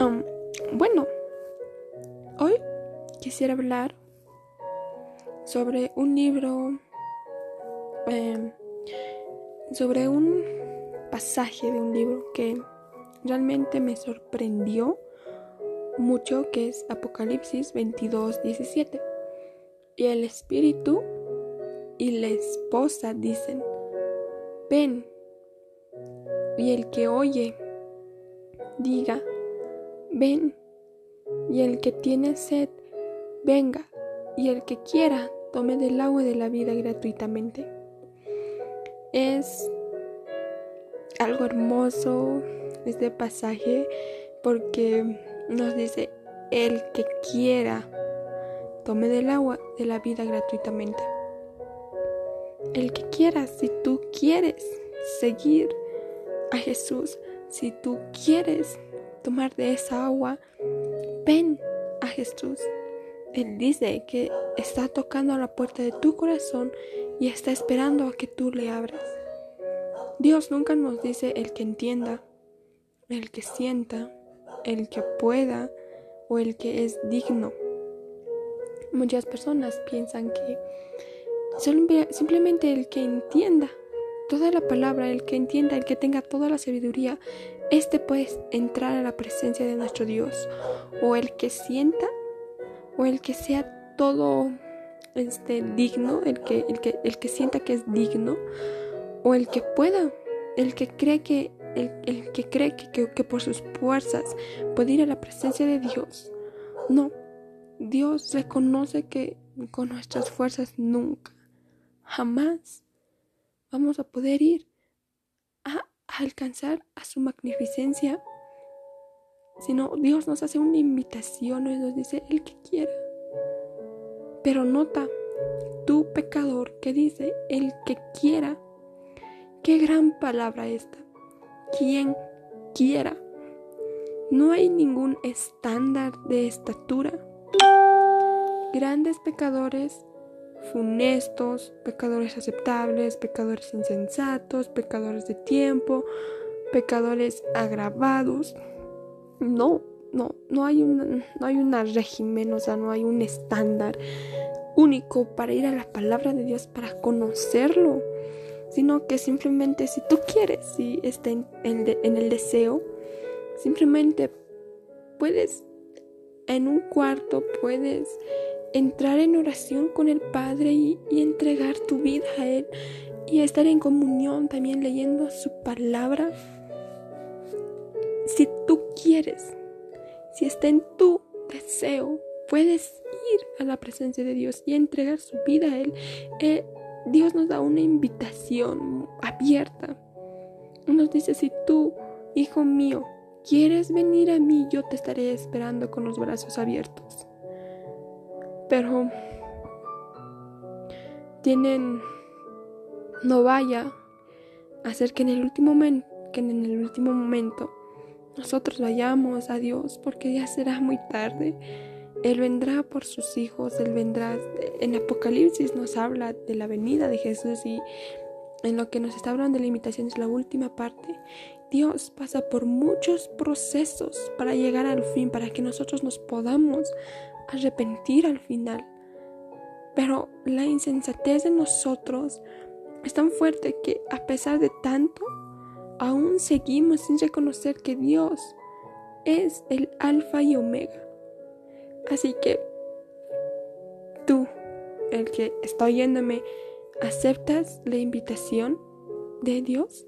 Bueno, hoy quisiera hablar sobre un libro, em, sobre un pasaje de un libro que realmente me sorprendió mucho, que es Apocalipsis 22, 17. Y el espíritu y la esposa dicen, ven. Y el que oye, diga, ven. Y el que tiene sed, venga. Y el que quiera, tome del agua de la vida gratuitamente. Es algo hermoso este pasaje porque nos dice, el que quiera, tome del agua de la vida gratuitamente. El que quiera, si tú quieres seguir a Jesús, si tú quieres tomar de esa agua, ven a Jesús. Él dice que está tocando la puerta de tu corazón y está esperando a que tú le abras. Dios nunca nos dice el que entienda, el que sienta, el que pueda o el que es digno. Muchas personas piensan que simplemente el que entienda toda la palabra, el que entienda, el que tenga toda la sabiduría, este puede entrar a la presencia de nuestro Dios. O el que sienta, o el que sea todo este, digno, el que, el, que, el que sienta que es digno, o el que pueda, el que cree que, el, que, cree que, que por sus fuerzas puede ir a la presencia de Dios. No, Dios reconoce que con nuestras fuerzas nunca, jamás vamos a poder ir a, alcanzar a su magnificencia, sino Dios nos hace una invitación nos dice el que quiera. Pero nota, tu pecador que dice el que quiera, qué gran palabra esta, quien quiera. No hay ningún estándar de estatura. Grandes pecadores funestos, pecadores aceptables, pecadores insensatos, pecadores de tiempo, pecadores agravados. No, no, no hay una, no hay una régimen, o sea, no hay un estándar único para ir a la palabra de Dios, para conocerlo, sino que simplemente si tú quieres, si está en, en el deseo, simplemente puedes en un cuarto, puedes entrar en oración con el Padre y, entregar tu vida a Él y estar en comunión también leyendo su palabra. Si tú quieres, si está en tu deseo, puedes ir a la presencia de Dios y entregar su vida a Él. Eh, Dios nos da una invitación abierta. Nos dice, si tú, hijo mío, quieres venir a mí, yo te estaré esperando con los brazos abiertos pero tienen no vaya a hacer que en el último momento que en el último momento nosotros vayamos a Dios porque ya será muy tarde. Él vendrá por sus hijos él vendrá en Apocalipsis nos habla de la venida de Jesús y en lo que nos está hablando de la invitación es la última parte. Dios pasa por muchos procesos para llegar al fin, para que nosotros nos podamos arrepentir al final. Pero la insensatez de nosotros es tan fuerte que a pesar de tanto, aún seguimos sin reconocer que Dios es el alfa y omega. Así que tú, el que está oyéndome, ¿aceptas la invitación de Dios?